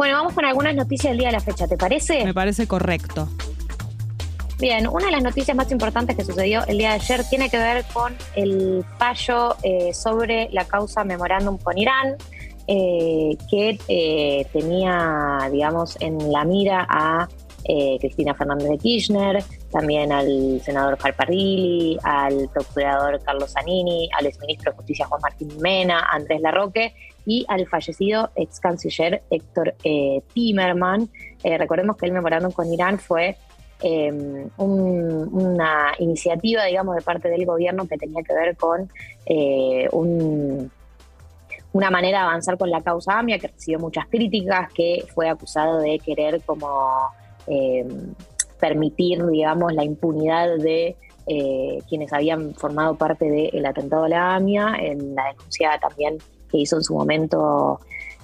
Bueno, vamos con algunas noticias del día de la fecha, ¿te parece? Me parece correcto. Bien, una de las noticias más importantes que sucedió el día de ayer tiene que ver con el fallo eh, sobre la causa memorándum con Irán, eh, que eh, tenía, digamos, en la mira a Cristina Fernández de Kirchner, también al senador Farparrilli, al procurador Carlos Zanini, al exministro de Justicia Juan Martín Mena, Andrés Larroque y al fallecido ex canciller Héctor Timerman. recordemos que el memorándum con Irán fue Em, una iniciativa, digamos, de parte del gobierno que tenía que ver con eh, una manera de avanzar con la causa AMIA, que recibió muchas críticas, que fue acusado de querer como em, permitir, digamos, la impunidad de eh, quienes habían formado parte del atentado a la AMIA, en la denuncia también que hizo en su momento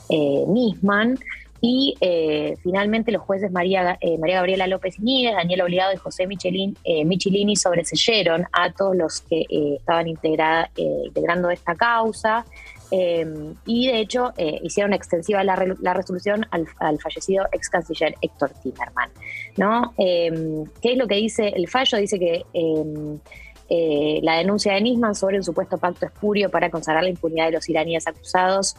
eh, Nisman. Y eh, finalmente los jueces María, eh, María Gabriela López Níguez, Daniel Obligado y José Michelin, eh, Michilini sobreseyeron a todos los que estaban integrando esta causa. y de hecho hicieron extensiva la, resolución al, fallecido ex canciller Héctor Timerman. ¿no? ¿Qué es lo que dice el fallo? Dice que la denuncia de Nisman sobre un supuesto pacto espurio para consagrar la impunidad de los iraníes acusados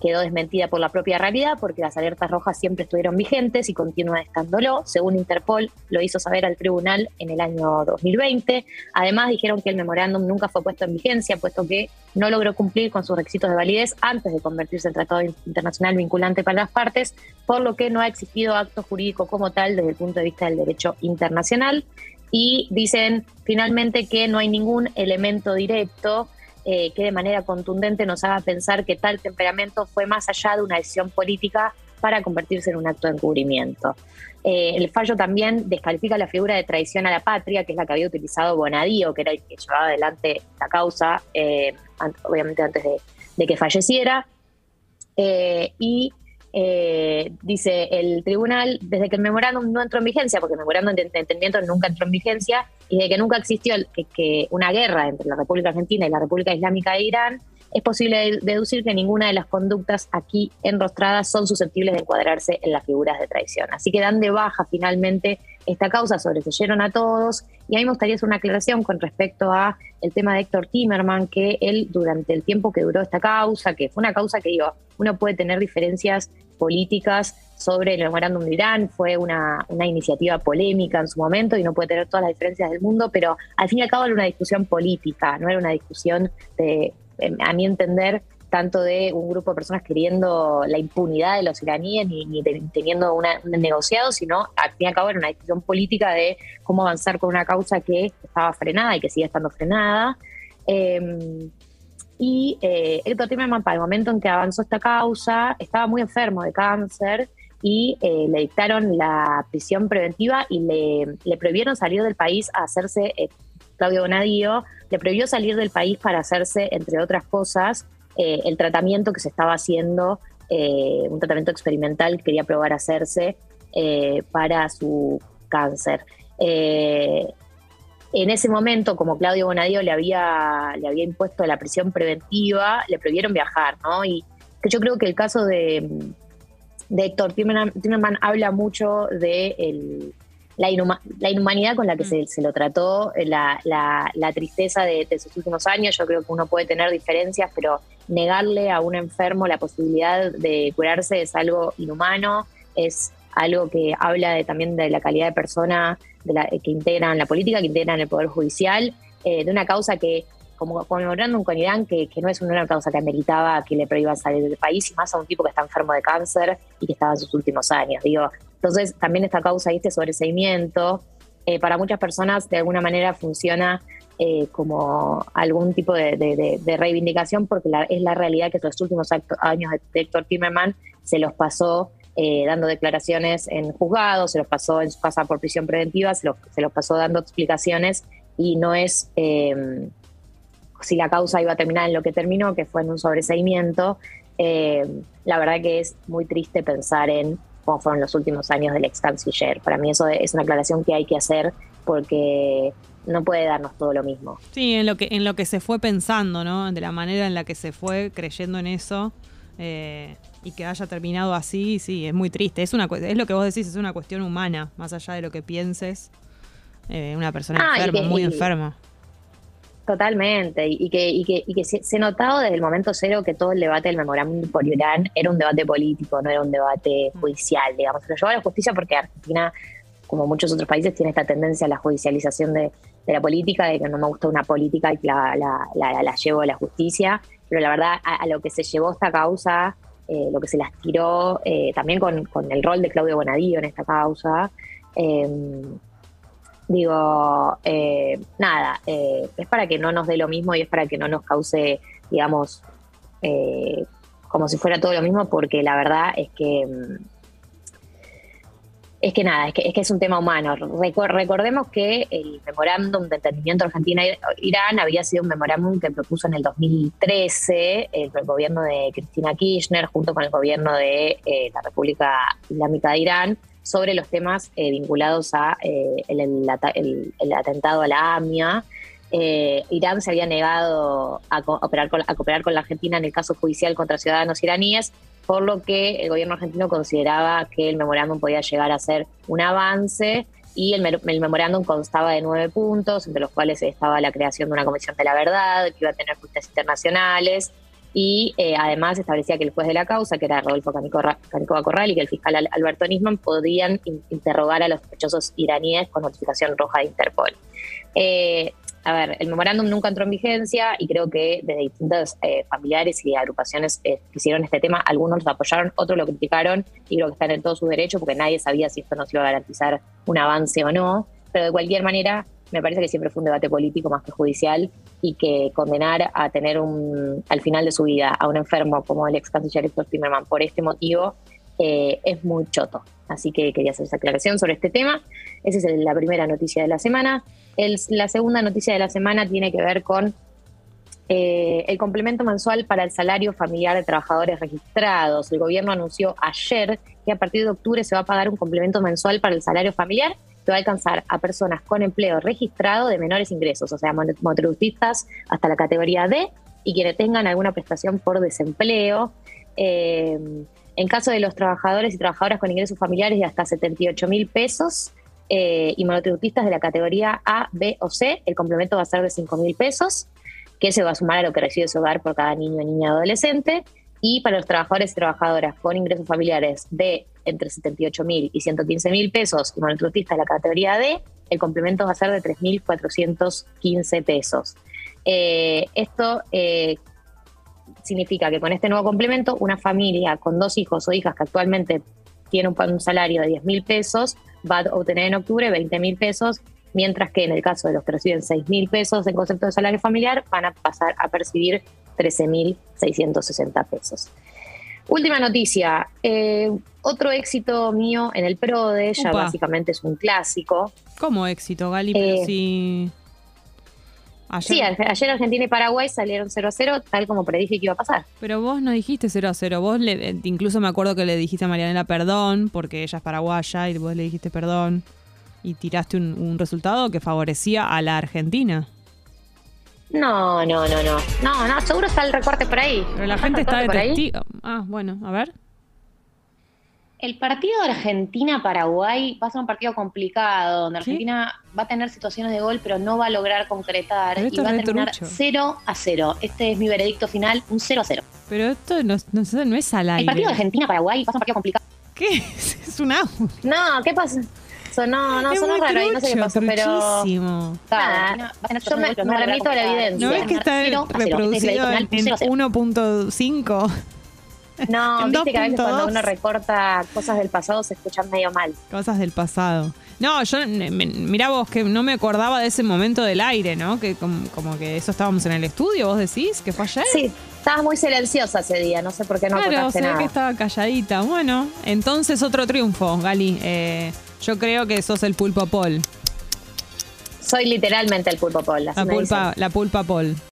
quedó desmentida por la propia realidad porque las alertas rojas siempre estuvieron vigentes y continúan estándolo. Según Interpol, lo hizo saber al tribunal en el año 2020. Además, dijeron que el memorándum nunca fue puesto en vigencia, puesto que no logró cumplir con sus requisitos de validez antes de convertirse en tratado internacional vinculante para las partes, por lo que no ha existido acto jurídico como tal desde el punto de vista del derecho internacional. Y dicen finalmente que no hay ningún elemento directo eh, que de manera contundente nos haga pensar que tal temperamento fue más allá de una decisión política para convertirse en un acto de encubrimiento. Eh, el fallo también descalifica la figura de traición a la patria, que es la que había utilizado Bonadío, que era el que llevaba adelante la causa, eh, obviamente antes de, de que falleciera. y eh, dice el tribunal, desde que el memorándum no entró en vigencia, porque el memorándum de entendimiento nunca entró en vigencia, y de que nunca existió que, una guerra entre la República Argentina y la República Islámica de Irán, es posible deducir que ninguna de las conductas aquí enrostradas son susceptibles de encuadrarse en las figuras de traición. Así que dan de baja finalmente esta causa, sobreseyeron a todos. Y a mí me gustaría hacer una aclaración con respecto a el tema de Héctor Timerman, que él durante el tiempo que duró esta causa, que fue una causa que digo, uno puede tener diferencias políticas sobre el memorándum de Irán, fue una, una, iniciativa polémica en su momento y no puede tener todas las diferencias del mundo, pero al fin y al cabo era una discusión política, no era una discusión de, a mi entender, tanto de un grupo de personas queriendo la impunidad de los iraníes ni, teniendo un negociado, sino al fin y al cabo era una discusión política de cómo avanzar con una causa que estaba frenada y que sigue estando frenada. Em, y eh, Héctor Timerman, para el momento en que avanzó esta causa, estaba muy enfermo de cáncer y eh, le dictaron la prisión preventiva y le, le, prohibieron salir del país a hacerse, eh, Claudio Bonadío, le prohibió salir del país para hacerse, entre otras cosas, eh, el tratamiento que se estaba haciendo, un tratamiento experimental que quería probar hacerse para su cáncer en ese momento, como Claudio Bonadío le había, le había impuesto la prisión preventiva, le prohibieron viajar, ¿no? Y yo creo que el caso de, de Héctor Timerman, habla mucho de la, inhumanidad con la que mm. se, lo trató, la, tristeza de, de, sus últimos años. Yo creo que uno puede tener diferencias, pero negarle a un enfermo la posibilidad de curarse es algo inhumano, es algo que habla de, también de la calidad de persona de la, que integran la política, que integran el Poder Judicial, eh, de una causa que, como conmemorando con Irán, que, que no es una causa que ameritaba que le prohíban salir del país, y más a un tipo que está enfermo de cáncer y que estaba en sus últimos años. Digo, entonces también esta causa y este sobreseimiento, eh, para muchas personas de alguna manera funciona eh, como algún tipo de, reivindicación, porque es la realidad que los últimos años de Héctor Timerman se los pasó eh, dando declaraciones en juzgados, se los pasó en su casa por prisión preventiva, se los, se pasó dando explicaciones y no es em, si la causa iba a terminar en lo que terminó, que fue en un sobreseimiento. Em, la verdad que es muy triste pensar en cómo fueron los últimos años del ex canciller. Para mí eso es una aclaración que hay que hacer porque no puede darnos todo lo mismo. Sí, en lo que, en lo que se fue pensando, ¿no? De la manera en la que se fue creyendo en eso. Eh, y que haya terminado así, sí, es muy triste. Es, una, es lo que vos decís, es una cuestión humana, más allá de lo que pienses. Eh, una persona Ah, enferma, que- muy y- enferma. Totalmente, y que, y que, y que se, se notado desde el momento cero que todo el debate del memorándum por Irán era un debate político, no era un debate judicial, digamos. Se lo llevó a la justicia porque Argentina, como muchos otros países, tiene esta tendencia a la judicialización de, de la política, de que no me gusta una política y la, la, la- la llevo a la justicia, pero la verdad a, a lo que se llevó esta causa, eh, lo que se las tiró, eh, también con, con el rol de Claudio Bonadío en esta causa, eh, digo, eh, nada, eh, es para que no nos dé lo mismo y es para que no nos cause, digamos, eh, como si fuera todo lo mismo, porque la verdad es que mm, es que nada, es que, es que es un tema humano. Recor- recordemos que el memorándum de entendimiento Argentina-Irán había sido un memorándum que propuso en el 2013 el, gobierno de Cristina Kirchner junto con el gobierno de eh, la República Islámica de Irán sobre los temas eh, vinculados a eh, el, atentado a la AMIA. Eh, Irán se había negado a, cooperar con la Argentina en el caso judicial contra ciudadanos iraníes, por lo que el gobierno argentino consideraba que el memorándum podía llegar a ser un avance y el, memorándum constaba de nueve puntos, entre los cuales estaba la creación de una comisión de la verdad, que iba a tener justas internacionales, y eh, además establecía que el juez de la causa, que era Rodolfo Canicoba Corral, y que el fiscal Al- Alberto Nisman podían in- interrogar a los sospechosos iraníes con notificación roja de Interpol. Eh, a ver, el memorándum nunca entró en vigencia y creo que desde distintos eh, familiares y agrupaciones que hicieron este tema, algunos lo apoyaron, otros lo criticaron y creo que están en todo su derecho porque nadie sabía si esto nos iba a garantizar un avance o no. Pero de cualquier manera, me parece que siempre fue un debate político más que judicial y que condenar a tener un, al final de su vida a un enfermo como el ex canciller Héctor Timerman por este motivo eh, es muy choto. Así que quería hacer esa aclaración sobre este tema. Esa es la primera noticia de la semana. El- la segunda noticia de la semana tiene que ver con eh, el complemento mensual para el salario familiar de trabajadores registrados. El gobierno anunció ayer que a partir de octubre se va a pagar un complemento mensual para el salario familiar va a alcanzar a personas con empleo registrado de menores ingresos, o sea, mon- motoristas hasta la categoría D y quienes tengan alguna prestación por desempleo. Eh, en caso de los trabajadores y trabajadoras con ingresos familiares de hasta 78 mil pesos eh, y monotributistas de la categoría A, B o C, el complemento va a ser de 5 mil pesos, que se va a sumar a lo que recibe su hogar por cada niño, niña, adolescente. Y para los trabajadores y trabajadoras con ingresos familiares de entre 78 mil y 115 mil pesos y monotributistas de la categoría D, el complemento va a ser de 3.415 pesos. Eh, esto eh, significa que con este nuevo complemento, una familia con dos hijos o hijas que actualmente tiene un, salario de 10 mil pesos va a obtener en octubre 20 mil pesos, mientras que en el caso de los que reciben 6 mil pesos en concepto de salario familiar van a pasar a percibir 13 mil 660 pesos. Última noticia, eh, otro éxito mío en el PRODE, ya básicamente es un clásico. ¿Cómo éxito, Gali? Pero Eh, si... Ayer, Sí, ayer Argentina y Paraguay salieron 0 a 0, tal como predije que iba a pasar. Pero vos no dijiste 0 a 0. Vos le, eh, incluso me acuerdo que le dijiste a Marianela perdón, porque ella es paraguaya y vos le dijiste perdón. Y tiraste un, un resultado que favorecía a la Argentina. No, no, no, no. No, no, seguro está el recorte por ahí. Pero la ¿No gente está el de recorte por ahí? testigo. Ah, bueno, a ver. El partido de Argentina-Paraguay va a ser un partido complicado, donde ¿Sí? Argentina va a tener situaciones de gol, pero no va a lograr concretar y va a terminar trucho. 0 a 0. Este es mi veredicto final, un 0 a 0. Pero esto no, no, sé, no es al El aire. partido de Argentina-Paraguay va a ser un partido complicado. ¿Qué? Es, es un audio. No, ¿qué pasa? Sonó, no, es sonó raro ahí, no sé qué trucho, pasó, pero. truchísimo. Nada, Argentina va a tener yo me- pero remito a la evidencia. ¿No ves que está terminar 0 a 0. Es mi reproducido veredicto en, final, un 0 a 0. 1.5? No, En viste que a veces 2.2. cuando uno recorta cosas del pasado se escuchan medio mal. Cosas del pasado. No, yo, mirá vos, que no me acordaba de ese momento del aire, ¿no? Que como, como que eso estábamos en el estudio, vos decís, que fue ayer. Sí, estabas muy silenciosa ese día, no sé por qué no claro, contaste se ve nada. que estaba calladita. Bueno, entonces otro triunfo, Gali. Eh, yo creo que sos el pulpo Paul. Soy literalmente el pulpo Paul. La pulpa, la pulpa Paul.